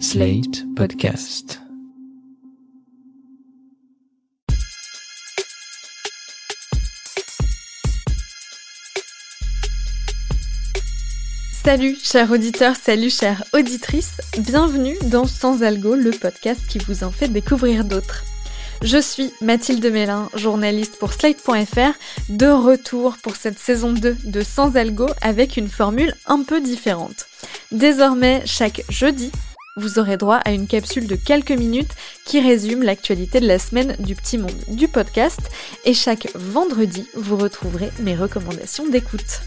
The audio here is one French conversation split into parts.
Slate Podcast. Salut chers auditeurs, salut chères auditrices, bienvenue dans Sans Algo, le podcast qui vous en fait découvrir d'autres. Je suis Mathilde Mélin, journaliste pour Slate.fr, de retour pour cette saison 2 de Sans Algo avec une formule un peu différente. Désormais, chaque jeudi, vous aurez droit à une capsule de quelques minutes qui résume l'actualité de la semaine du petit monde du podcast et chaque vendredi, vous retrouverez mes recommandations d'écoute.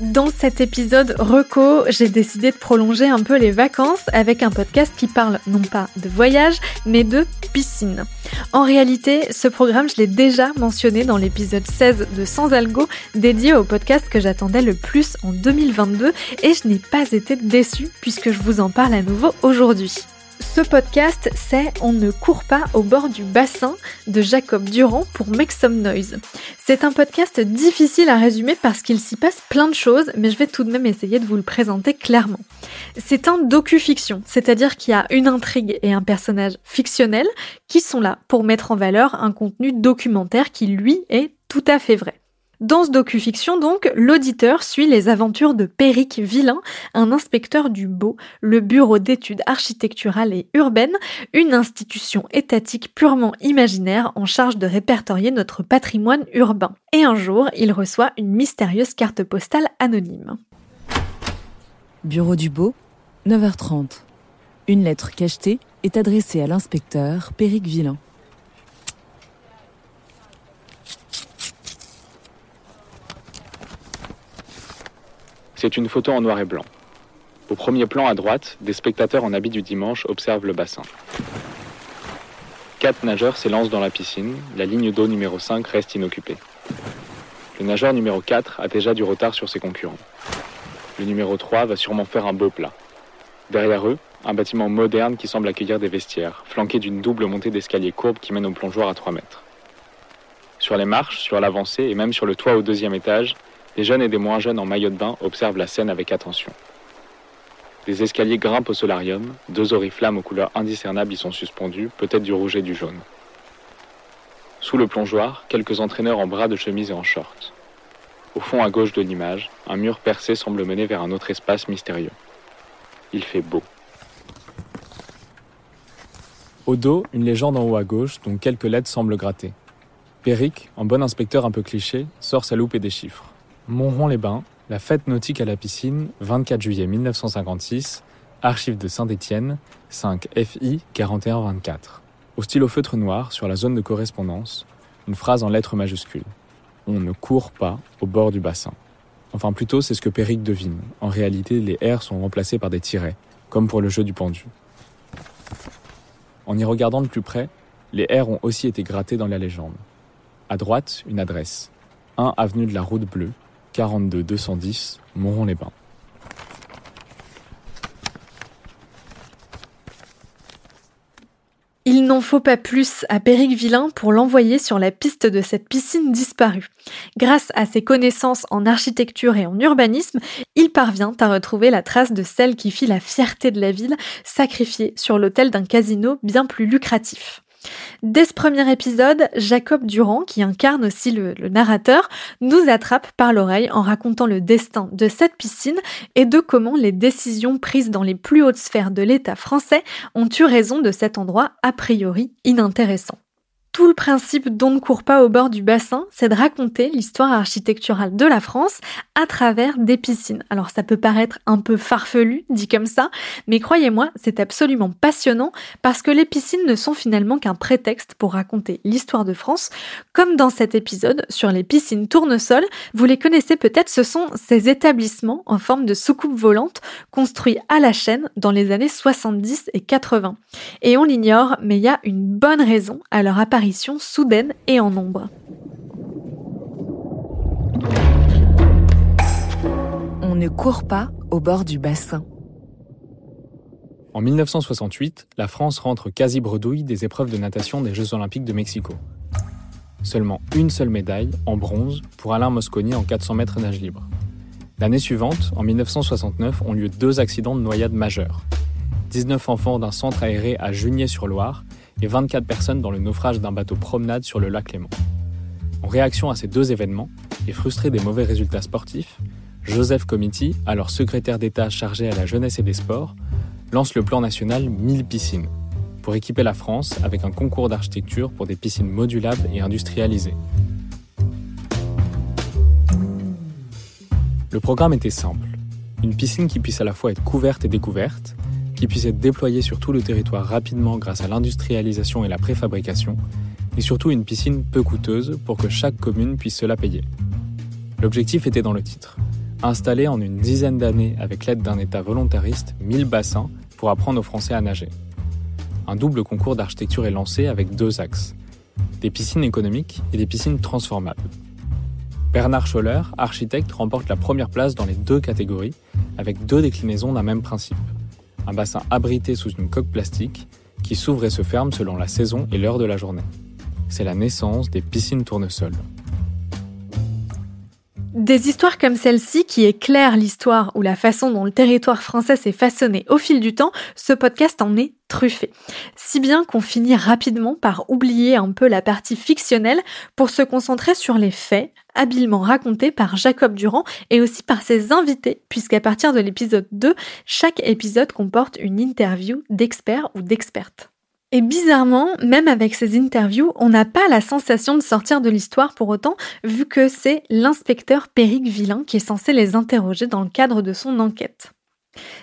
Dans cet épisode Reco, j'ai décidé de prolonger un peu les vacances avec un podcast qui parle non pas de voyage, mais de piscine. En réalité, ce programme, je l'ai déjà mentionné dans l'épisode 16 de Sans Algo, dédié au podcast que j'attendais le plus en 2022, et je n'ai pas été déçue puisque je vous en parle à nouveau aujourd'hui. Ce podcast, c'est On ne court pas au bord du bassin de Jacob Durand pour Make Some Noise. C'est un podcast difficile à résumer parce qu'il s'y passe plein de choses, mais je vais tout de même essayer de vous le présenter clairement. C'est un docu-fiction, c'est-à-dire qu'il y a une intrigue et un personnage fictionnel qui sont là pour mettre en valeur un contenu documentaire qui, lui, est tout à fait vrai. Dans ce docu-fiction, donc, l'auditeur suit les aventures de Péric Villain, un inspecteur du Beau, le Bureau d'études architecturales et urbaines, une institution étatique purement imaginaire en charge de répertorier notre patrimoine urbain. Et un jour, il reçoit une mystérieuse carte postale anonyme. Bureau du Beau, 9h30. Une lettre cachetée est adressée à l'inspecteur Péric Villain. C'est une photo en noir et blanc. Au premier plan à droite, des spectateurs en habit du dimanche observent le bassin. Quatre nageurs s'élancent dans la piscine, la ligne d'eau numéro 5 reste inoccupée. Le nageur numéro 4 a déjà du retard sur ses concurrents. Le numéro 3 va sûrement faire un beau plat. Derrière eux, un bâtiment moderne qui semble accueillir des vestiaires, flanqué d'une double montée d'escalier courbe qui mène au plongeoir à 3 mètres. Sur les marches, sur l'avancée et même sur le toit au deuxième étage, des jeunes et des moins jeunes en maillot de bain observent la scène avec attention. Des escaliers grimpent au solarium, deux oriflammes aux couleurs indiscernables y sont suspendus, peut-être du rouge et du jaune. Sous le plongeoir, quelques entraîneurs en bras de chemise et en short. Au fond à gauche de l'image, un mur percé semble mener vers un autre espace mystérieux. Il fait beau. Au dos, une légende en haut à gauche dont quelques lettres semblent gratter. Péric, en bon inspecteur un peu cliché, sort sa loupe et des chiffres. Montrond-les-Bains, la fête nautique à la piscine, 24 juillet 1956, archives de Saint-Étienne, 5 FI 4124. Au stylo feutre noir, sur la zone de correspondance, une phrase en lettres majuscules. On ne court pas au bord du bassin. Enfin, plutôt, c'est ce que Péric devine. En réalité, les R sont remplacés par des tirets, comme pour le jeu du pendu. En y regardant de plus près, les R ont aussi été grattés dans la légende. À droite, une adresse. 1 avenue de la Route Bleue, 42 210 Montrond-les-Bains. Il n'en faut pas plus à Péric Villain pour l'envoyer sur la piste de cette piscine disparue. Grâce à ses connaissances en architecture et en urbanisme, il parvient à retrouver la trace de celle qui fit la fierté de la ville, sacrifiée sur l'autel d'un casino bien plus lucratif. Dès ce premier épisode, Jacob Durand, qui incarne aussi le, narrateur, nous attrape par l'oreille en racontant le destin de cette piscine et de comment les décisions prises dans les plus hautes sphères de l'État français ont eu raison de cet endroit a priori inintéressant. Tout le principe d'on ne court pas au bord du bassin, c'est de raconter l'histoire architecturale de la France à travers des piscines. Alors ça peut paraître un peu farfelu, dit comme ça, mais croyez-moi, c'est absolument passionnant parce que les piscines ne sont finalement qu'un prétexte pour raconter l'histoire de France, comme dans cet épisode sur les piscines tournesol. Vous les connaissez peut-être, ce sont ces établissements en forme de soucoupe volante construits à la chaîne dans les années 70 et 80. Et on l'ignore, mais il y a une bonne raison à leur apparition soudaine et en nombre. On ne court pas au bord du bassin. En 1968, la France rentre quasi bredouille des épreuves de natation des Jeux Olympiques de Mexico. Seulement une seule médaille, en bronze, pour Alain Mosconi en 400 mètres nage libre. L'année suivante, en 1969, ont lieu deux accidents de noyade majeurs. 19 enfants d'un centre aéré à Junier-sur-Loire et 24 personnes dans le naufrage d'un bateau promenade sur le lac Léman. En réaction à ces deux événements, et frustré des mauvais résultats sportifs, Joseph Comiti, alors secrétaire d'État chargé à la jeunesse et des sports, lance le plan national 1000 piscines pour équiper la France avec un concours d'architecture pour des piscines modulables et industrialisées. Le programme était simple. Une piscine qui puisse à la fois être couverte et découverte, qui puisse être déployée sur tout le territoire rapidement grâce à l'industrialisation et la préfabrication, et surtout une piscine peu coûteuse pour que chaque commune puisse se la payer. L'objectif était dans le titre. Installer en une dizaine d'années avec l'aide d'un État volontariste 1000 bassins pour apprendre aux Français à nager. Un double concours d'architecture est lancé avec deux axes. Des piscines économiques et des piscines transformables. Bernard Scholler, architecte, remporte la première place dans les deux catégories avec deux déclinaisons d'un même principe. Un bassin abrité sous une coque plastique qui s'ouvre et se ferme selon la saison et l'heure de la journée. C'est la naissance des piscines tournesols. Des histoires comme celle-ci qui éclairent l'histoire ou la façon dont le territoire français s'est façonné au fil du temps, ce podcast en est truffé. Si bien qu'on finit rapidement par oublier un peu la partie fictionnelle pour se concentrer sur les faits, habilement racontés par Jacob Durand et aussi par ses invités, puisqu'à partir de l'épisode 2, chaque épisode comporte une interview d'experts ou d'expertes. Et bizarrement, même avec ces interviews, on n'a pas la sensation de sortir de l'histoire pour autant, vu que c'est l'inspecteur Péric Villain qui est censé les interroger dans le cadre de son enquête.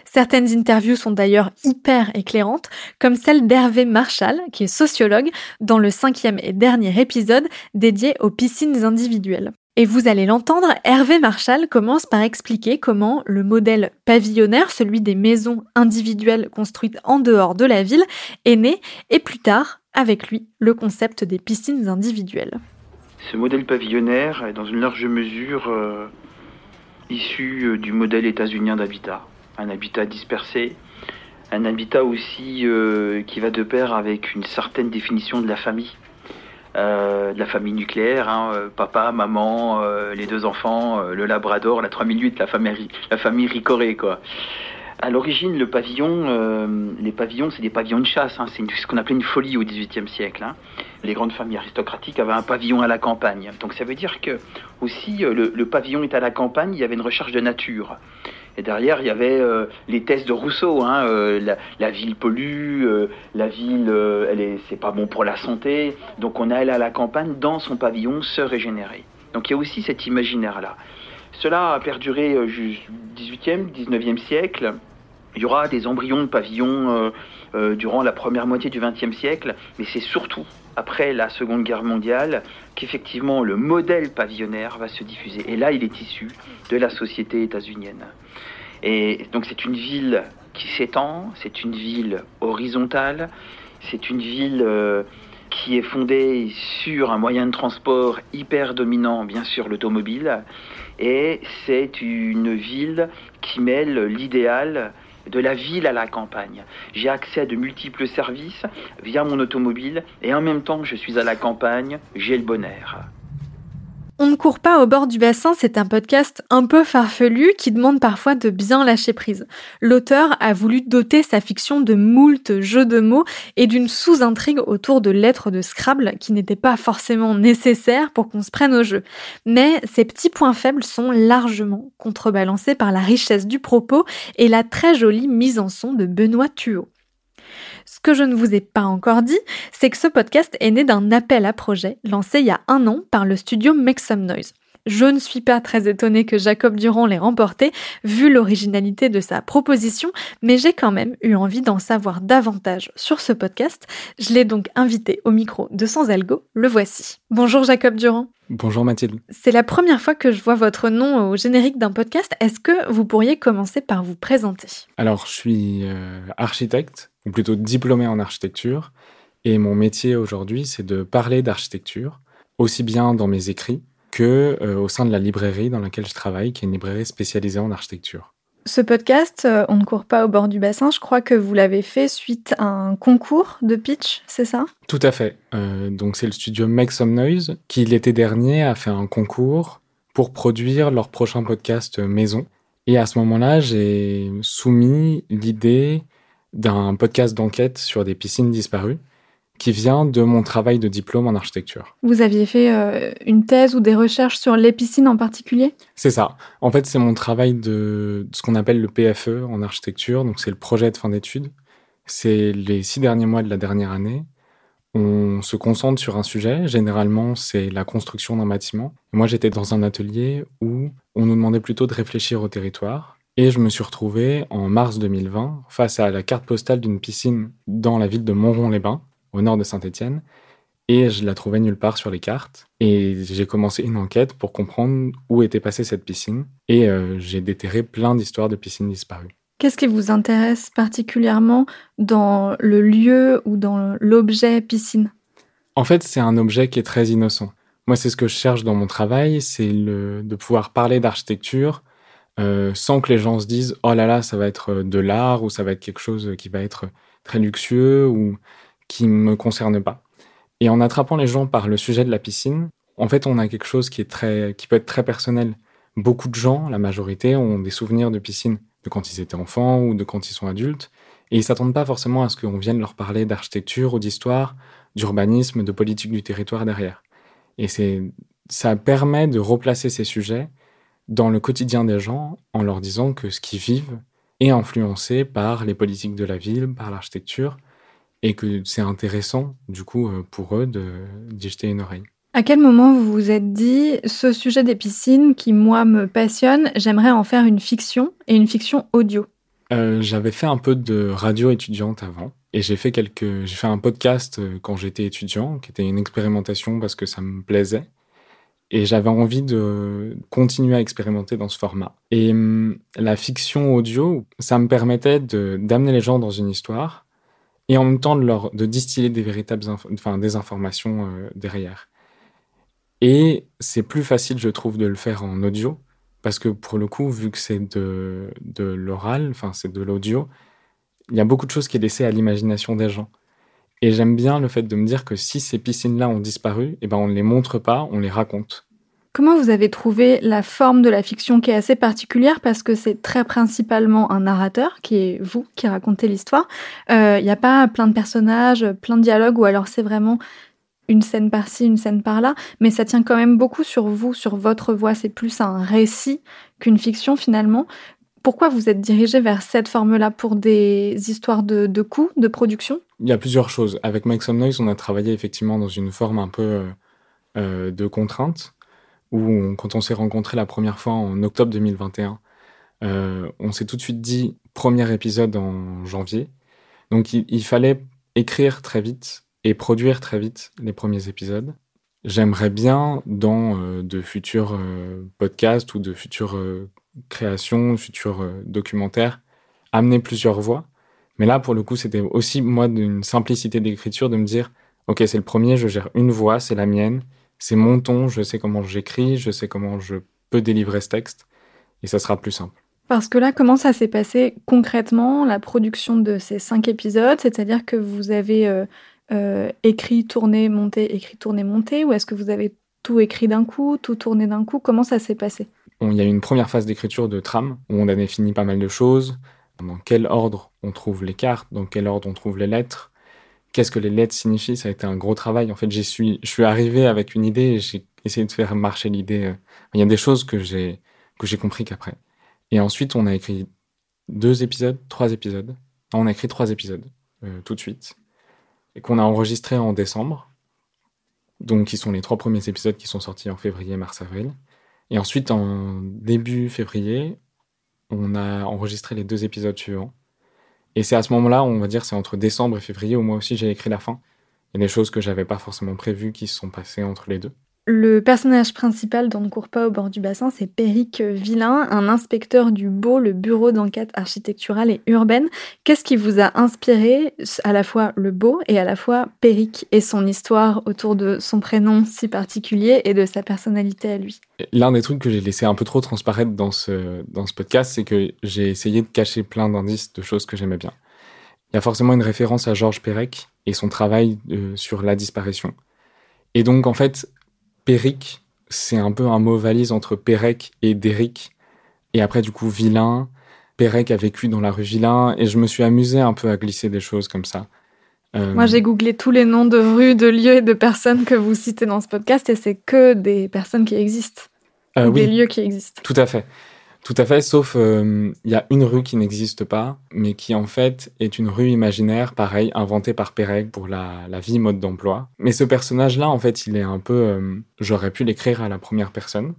Certaines interviews sont d'ailleurs hyper éclairantes, comme celle d'Hervé Marchal, qui est sociologue, dans le cinquième et dernier épisode dédié aux piscines individuelles. Et vous allez l'entendre, Hervé Marchal commence par expliquer comment le modèle pavillonnaire, celui des maisons individuelles construites en dehors de la ville, est né, et plus tard, avec lui, le concept des piscines individuelles. Ce modèle pavillonnaire est dans une large mesure euh, issu euh, du modèle états-unien d'habitat. Un habitat dispersé, un habitat aussi euh, qui va de pair avec une certaine définition de la famille. Euh, de la famille nucléaire, hein, euh, papa, maman, euh, les deux enfants, le labrador, la 3008, la famille, la famille Ricoré, quoi. À l'origine, le pavillon, les pavillons, c'est des pavillons de chasse. Hein, c'est ce qu'on appelait une folie au XVIIIe siècle. Hein. Les grandes familles aristocratiques avaient un pavillon à la campagne. Donc ça veut dire que aussi le, le pavillon est à la campagne. Il y avait une recherche de nature. Et derrière, il y avait euh, les tests de Rousseau. Hein, euh, la, ville pollue, euh, la ville, elle est, c'est pas bon pour la santé. Donc on allé à la campagne dans son pavillon se régénérer. Donc il y a aussi cet imaginaire-là. Cela a perduré jusqu'au 18e, 19e siècle. Il y aura des embryons de pavillons durant la première moitié du 20e siècle, mais c'est surtout après la Seconde Guerre mondiale qu'effectivement le modèle pavillonnaire va se diffuser. Et là, il est issu de la société états-unienne. Et donc c'est une ville qui s'étend, c'est une ville horizontale, c'est une ville euh, qui est fondée sur un moyen de transport hyper dominant, bien sûr l'automobile, et c'est une ville qui mêle l'idéal de la ville à la campagne. J'ai accès à de multiples services via mon automobile et en même temps que je suis à la campagne, j'ai le bon air. On ne court pas au bord du bassin, c'est un podcast un peu farfelu qui demande parfois de bien lâcher prise. L'auteur a voulu doter sa fiction de moult jeux de mots et d'une sous-intrigue autour de lettres de Scrabble qui n'étaient pas forcément nécessaires pour qu'on se prenne au jeu. Mais ces petits points faibles sont largement contrebalancés par la richesse du propos et la très jolie mise en son de Benoît Thuot. Ce que je ne vous ai pas encore dit, c'est que ce podcast est né d'un appel à projet lancé il y a un an par le studio Make Some Noise. Je ne suis pas très étonnée que Jacob Durand l'ait remporté, vu l'originalité de sa proposition, mais j'ai quand même eu envie d'en savoir davantage sur ce podcast. Je l'ai donc invité au micro de Sans Algo, le voici. Bonjour Jacob Durand. Bonjour Mathilde. C'est la première fois que je vois votre nom au générique d'un podcast. Est-ce que vous pourriez commencer par vous présenter? Alors, je suis euh, architecte, ou plutôt diplômé en architecture, et mon métier aujourd'hui, c'est de parler d'architecture, aussi bien dans mes écrits que euh, au sein de la librairie dans laquelle je travaille, qui est une librairie spécialisée en architecture. Ce podcast, euh, On ne court pas au bord du bassin, je crois que vous l'avez fait suite à un concours de pitch, c'est ça? Tout à fait. Euh, donc c'est le studio Make Some Noise qui l'été dernier a fait un concours pour produire leur prochain podcast maison. Et à ce moment-là, j'ai soumis l'idée d'un podcast d'enquête sur des piscines disparues qui vient de mon travail de diplôme en architecture. Vous aviez fait euh, une thèse ou des recherches sur les piscines en particulier? C'est ça. En fait, c'est mon travail de, ce qu'on appelle le PFE en architecture, donc c'est le projet de fin d'études. C'est les six derniers mois de la dernière année. On se concentre sur un sujet, généralement c'est la construction d'un bâtiment. Moi j'étais dans un atelier où on nous demandait plutôt de réfléchir au territoire. Et je me suis retrouvé en mars 2020 face à la carte postale d'une piscine dans la ville de Montrond-les-Bains, au nord de Saint-Étienne, et je la trouvais nulle part sur les cartes. Et j'ai commencé une enquête pour comprendre où était passée cette piscine, et euh, j'ai déterré plein d'histoires de piscines disparues. Qu'est-ce qui vous intéresse particulièrement dans le lieu ou dans l'objet piscine? En fait, c'est un objet qui est très innocent. Moi, c'est ce que je cherche dans mon travail, c'est de pouvoir parler d'architecture euh, sans que les gens se disent oh là là, ça va être de l'art ou ça va être quelque chose qui va être très luxueux ou qui ne me concerne pas. Et en attrapant les gens par le sujet de la piscine, en fait, on a quelque chose qui, est très, qui peut être très personnel. Beaucoup de gens, la majorité, ont des souvenirs de piscine, de quand ils étaient enfants ou de quand ils sont adultes, et ils s'attendent pas forcément à ce qu'on vienne leur parler d'architecture ou d'histoire, d'urbanisme, de politique du territoire derrière. Et c'est, ça permet de replacer ces sujets dans le quotidien des gens en leur disant que ce qu'ils vivent est influencé par les politiques de la ville, par l'architecture, et que c'est intéressant, du coup, euh, pour eux d'y jeter une oreille. À quel moment vous vous êtes dit, ce sujet des piscines qui, moi, me passionne, j'aimerais en faire une fiction, et une fiction audio? Euh, J'avais fait un peu de radio étudiante avant, et j'ai fait, quelques... j'ai fait un podcast euh, quand j'étais étudiant, qui était une expérimentation parce que ça me plaisait. Et j'avais envie de continuer à expérimenter dans ce format. Et hum, la fiction audio, ça me permettait d'amener les gens dans une histoire, et en même temps de, leur, de distiller des véritables enfin, des informations euh, derrière. Et c'est plus facile, je trouve, de le faire en audio, parce que pour le coup, vu que c'est de, l'oral, enfin c'est de l'audio, il y a beaucoup de choses qui est laissées à l'imagination des gens. Et j'aime bien le fait de me dire que si ces piscines-là ont disparu, eh ben on ne les montre pas, on les raconte. Comment vous avez trouvé la forme de la fiction qui est assez particulière? Parce que c'est très principalement un narrateur qui est vous qui racontez l'histoire. Il euh, n'y a pas plein de personnages, plein de dialogues ou alors c'est vraiment une scène par-ci, une scène par-là, mais ça tient quand même beaucoup sur vous, sur votre voix. C'est plus un récit qu'une fiction finalement. Pourquoi vous êtes dirigé vers cette forme-là pour des histoires de, coûts, de production? Il y a plusieurs choses. Avec Make Some Noise, on a travaillé effectivement dans une forme un peu euh, euh, de contrainte où quand on s'est rencontrés la première fois en octobre 2021, euh, on s'est tout de suite dit premier épisode en janvier. Donc il, fallait écrire très vite et produire très vite les premiers épisodes. J'aimerais bien dans euh, de futurs euh, podcasts ou de futures créations, futurs documentaires, amener plusieurs voix. Mais là, pour le coup, c'était aussi moi d'une simplicité d'écriture de me dire, ok, c'est le premier, je gère une voix, c'est la mienne, c'est mon ton, je sais comment j'écris, je sais comment je peux délivrer ce texte, et ça sera plus simple. Parce que là, comment ça s'est passé concrètement, la production de ces cinq épisodes? C'est-à-dire que vous avez euh, euh, écrit, tourné, monté, écrit, tourné, monté, ou est-ce que vous avez tout écrit d'un coup, tout tourné d'un coup? Comment ça s'est passé? Il y a une première phase d'écriture de trame, où on a défini pas mal de choses, dans quel ordre on trouve les cartes, dans quel ordre on trouve les lettres, qu'est-ce que les lettres signifient? Ça a été un gros travail. En fait, j'y suis, je suis arrivé avec une idée et j'ai essayé de faire marcher l'idée. Euh. Il y a des choses que j'ai que j'ai compris qu'après. Et ensuite, on a écrit deux épisodes, trois épisodes. on a écrit trois épisodes euh, tout de suite et qu'on a enregistré en décembre. Donc, qui sont les trois premiers épisodes qui sont sortis en février, mars, avril. Et ensuite, en début février, on a enregistré les deux épisodes suivants. Et c'est à ce moment-là, on va dire, c'est entre décembre et février où moi aussi j'ai écrit la fin. Il y a des choses que j'avais pas forcément prévues qui se sont passées entre les deux. Le personnage principal dans Ne court pas au bord du bassin, c'est Péric Villain, un inspecteur du BO, le bureau d'enquête architecturale et urbaine. Qu'est-ce qui vous a inspiré à la fois le BO et à la fois Péric et son histoire autour de son prénom si particulier et de sa personnalité à lui? L'un des trucs que j'ai laissé un peu trop transparaître dans ce, dans ce podcast, c'est que j'ai essayé de cacher plein d'indices de choses que j'aimais bien. Il y a forcément une référence à Georges Perec et son travail euh, sur la disparition. Et donc, en fait, Péric, c'est un peu un mot valise entre Pérec et Déric. Et après, du coup, vilain. Pérec a vécu dans la rue Villain, et je me suis amusé un peu à glisser des choses comme ça. Euh, Moi, j'ai googlé tous les noms de rues, de lieux et de personnes que vous citez dans ce podcast, et c'est que des personnes qui existent, euh, des oui, lieux qui existent. Tout à fait. Tout à fait, sauf euh, il y a une rue qui n'existe pas, mais qui en fait est une rue imaginaire, pareil, inventée par Pérec pour la, vie mode d'emploi. Mais ce personnage-là, en fait, il est un peu... euh, J'aurais pu l'écrire à la première personne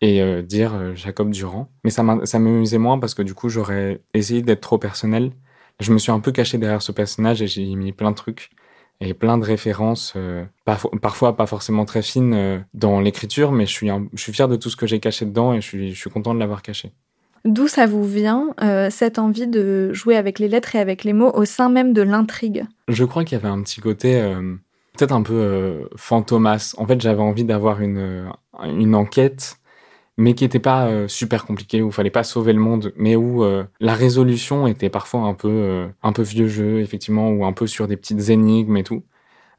et euh, dire Jacob Durand. Mais ça m'amusait moins parce que du coup, j'aurais essayé d'être trop personnel. Je me suis un peu caché derrière ce personnage et j'ai mis plein de trucs et plein de références, euh, parfois, parfois pas forcément très fines euh, dans l'écriture, mais je suis, un- je suis fier de tout ce que j'ai caché dedans et je suis, je suis content de l'avoir caché. D'où ça vous vient, euh, cette envie de jouer avec les lettres et avec les mots au sein même de l'intrigue? Je crois qu'il y avait un petit côté peut-être un peu fantomas. En fait, j'avais envie d'avoir une, une enquête, mais qui n'était pas euh, super compliquée, où il fallait pas sauver le monde, mais où euh, la résolution était parfois un peu, euh, un peu vieux jeu, effectivement, ou un peu sur des petites énigmes et tout.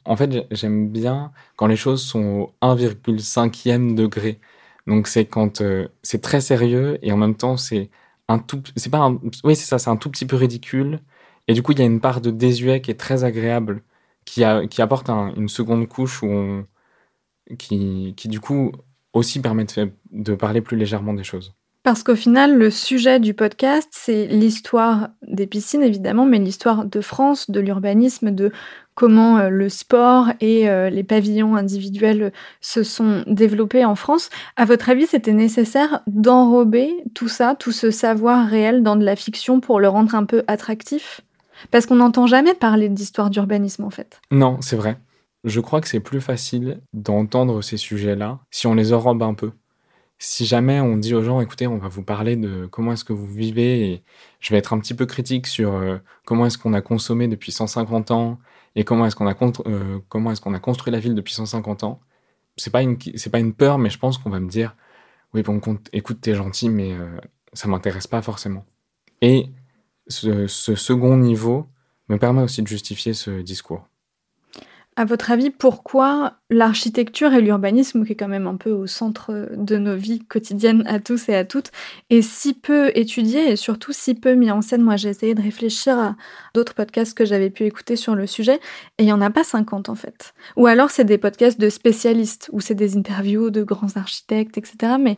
En fait, j'ai- j'aime bien quand les choses sont au 1,5e degré. Donc c'est quand c'est très sérieux et en même temps c'est un tout, c'est pas oui c'est ça, c'est un tout petit peu ridicule. Et du coup il y a une part de désuet qui est très agréable, qui, a, qui apporte un- une seconde couche où on, qui, qui du coup aussi permet de, de parler plus légèrement des choses. Parce qu'au final, le sujet du podcast, c'est l'histoire des piscines, évidemment, mais l'histoire de France, de l'urbanisme, de comment euh, le sport et euh, les pavillons individuels se sont développés en France. À votre avis, c'était nécessaire d'enrober tout ça, tout ce savoir réel dans de la fiction pour le rendre un peu attractif? Parce qu'on n'entend jamais parler d'histoire d'urbanisme, en fait. Non, c'est vrai. Je crois que c'est plus facile d'entendre ces sujets-là si on les enrobe un peu. Si jamais on dit aux gens, écoutez, on va vous parler de comment est-ce que vous vivez et je vais être un petit peu critique sur euh, comment est-ce qu'on a consommé depuis 150 ans et comment est-ce qu'on a, euh, qu'on a construit la ville depuis 150 ans. C'est pas une, c'est pas une peur, mais je pense qu'on va me dire, oui, bon, écoute, t'es gentil, mais euh, ça m'intéresse pas forcément. Et ce second niveau me permet aussi de justifier ce discours. À votre avis, pourquoi l'architecture et l'urbanisme, qui est quand même un peu au centre de nos vies quotidiennes à tous et à toutes, est si peu étudié et surtout si peu mis en scène? Moi, j'ai essayé de réfléchir à d'autres podcasts que j'avais pu écouter sur le sujet, et il n'y en a pas 50 en fait. Ou alors c'est des podcasts de spécialistes, ou c'est des interviews de grands architectes, etc. Mais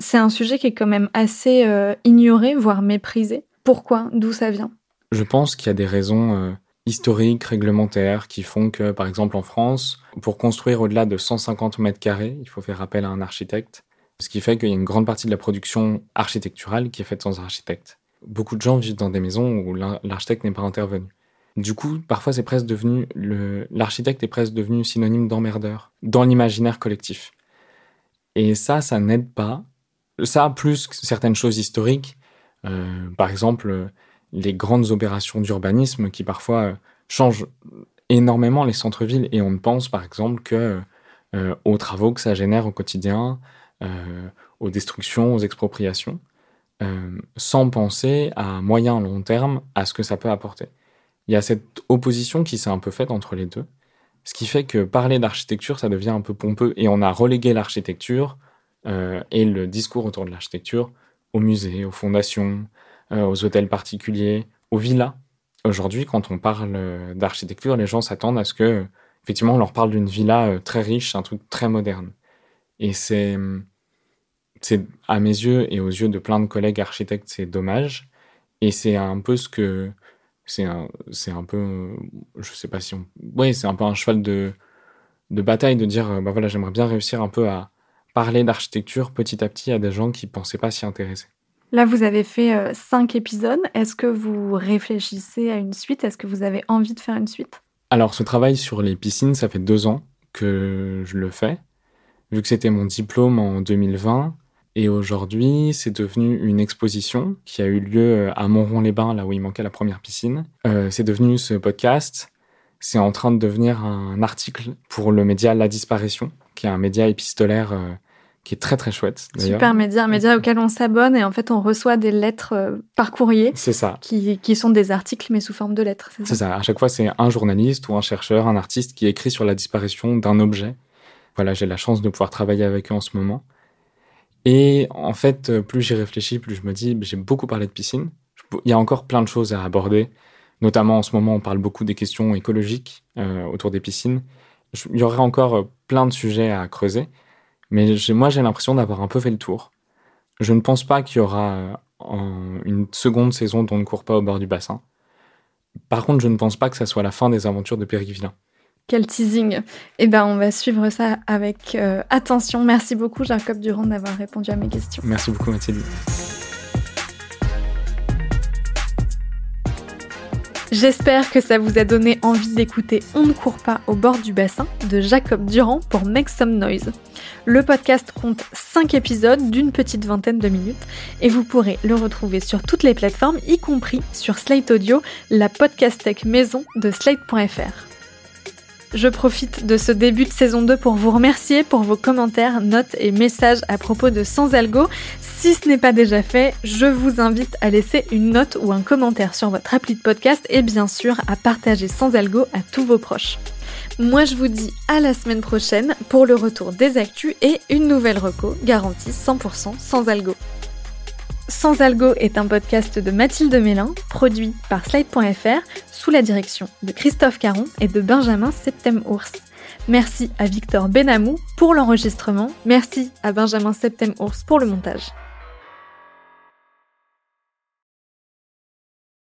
c'est un sujet qui est quand même assez euh, ignoré, voire méprisé. Pourquoi? D'où ça vient? Je pense qu'il y a des raisons euh, historiques, réglementaires, qui font que, par exemple, en France, pour construire au-delà de 150 mètres carrés, il faut faire appel à un architecte. Ce qui fait qu'il y a une grande partie de la production architecturale qui est faite sans architecte. Beaucoup de gens vivent dans des maisons où l'ar- l'architecte n'est pas intervenu. Du coup, parfois, c'est presque devenu l'architecte est presque devenu synonyme d'emmerdeur dans l'imaginaire collectif. Et ça, ça n'aide pas. Ça, plus certaines choses historiques, euh, par exemple, les grandes opérations d'urbanisme qui parfois euh, changent énormément les centres-villes et on ne pense par exemple que euh, aux travaux que ça génère au quotidien, euh, aux destructions, aux expropriations, euh, sans penser à moyen long terme à ce que ça peut apporter. Il y a cette opposition qui s'est un peu faite entre les deux, ce qui fait que parler d'architecture, ça devient un peu pompeux et on a relégué l'architecture euh, et le discours autour de l'architecture aux musées, aux fondations, euh, aux hôtels particuliers, aux villas. Aujourd'hui, quand on parle euh, d'architecture, les gens s'attendent à ce que, effectivement, on leur parle d'une villa euh, très riche, un truc très moderne. Et c'est, c'est à mes yeux et aux yeux de plein de collègues architectes, c'est dommage. Et c'est un peu ce que, c'est un, c'est un peu, euh, je sais pas si on, ouais, c'est un peu un cheval de, de bataille de dire, euh, bah voilà, j'aimerais bien réussir un peu à parler d'architecture petit à petit à des gens qui pensaient pas s'y intéresser. Là, vous avez fait euh, cinq épisodes. Est-ce que vous réfléchissez à une suite? Est-ce que vous avez envie de faire une suite? Alors, ce travail sur les piscines, ça fait deux ans que je le fais, vu que c'était mon diplôme en 2020. Et aujourd'hui, c'est devenu une exposition qui a eu lieu à Montrond-les-Bains, là où il manquait la première piscine. Euh, c'est devenu ce podcast. C'est en train de devenir un article pour le média La Disparition, qui est un média épistolaire euh, qui est très très chouette. Super média, un média auquel on s'abonne et en fait on reçoit des lettres euh, par courrier C'est ça. qui, qui sont des articles mais sous forme de lettres. c'est ça? Ça. À chaque fois, c'est un journaliste ou un chercheur, un artiste qui écrit sur la disparition d'un objet. Voilà, j'ai la chance de pouvoir travailler avec eux en ce moment. Et en fait, euh, plus j'y réfléchis, plus je me dis, j'ai beaucoup parlé de piscine, il y a encore plein de choses à aborder. Notamment en ce moment, on parle beaucoup des questions écologiques euh, autour des piscines. il y aurait encore plein de sujets à creuser, mais moi j'ai l'impression d'avoir un peu fait le tour. Je ne pense pas qu'il y aura une seconde saison dont on ne court pas au bord du bassin. Par contre, je ne pense pas que ça soit la fin des aventures de Périvillain. Quel teasing Eh ben, on va suivre ça avec euh, attention. Merci beaucoup, Jacob Durand, d'avoir répondu à mes questions. Merci beaucoup, Mathilde. J'espère que ça vous a donné envie d'écouter On ne court pas au bord du bassin de Jacob Durand pour Make Some Noise. Le podcast compte 5 épisodes d'une petite vingtaine de minutes et vous pourrez le retrouver sur toutes les plateformes, y compris sur Slate Audio, la podcast maison de slate.fr. Je profite de ce début de saison 2 pour vous remercier pour vos commentaires, notes et messages à propos de Sans Algo. Si ce n'est pas déjà fait, je vous invite à laisser une note ou un commentaire sur votre appli de podcast et bien sûr à partager Sans Algo à tous vos proches. Moi je vous dis à la semaine prochaine pour le retour des actus et une nouvelle reco garantie 100% sans algo. Sans Algo est un podcast de Mathilde Mélin, produit par Slide.fr, sous la direction de Christophe Caron et de Benjamin Septem-Ours. Merci à Victor Benamou pour l'enregistrement. Merci à Benjamin Septem-Ours pour le montage.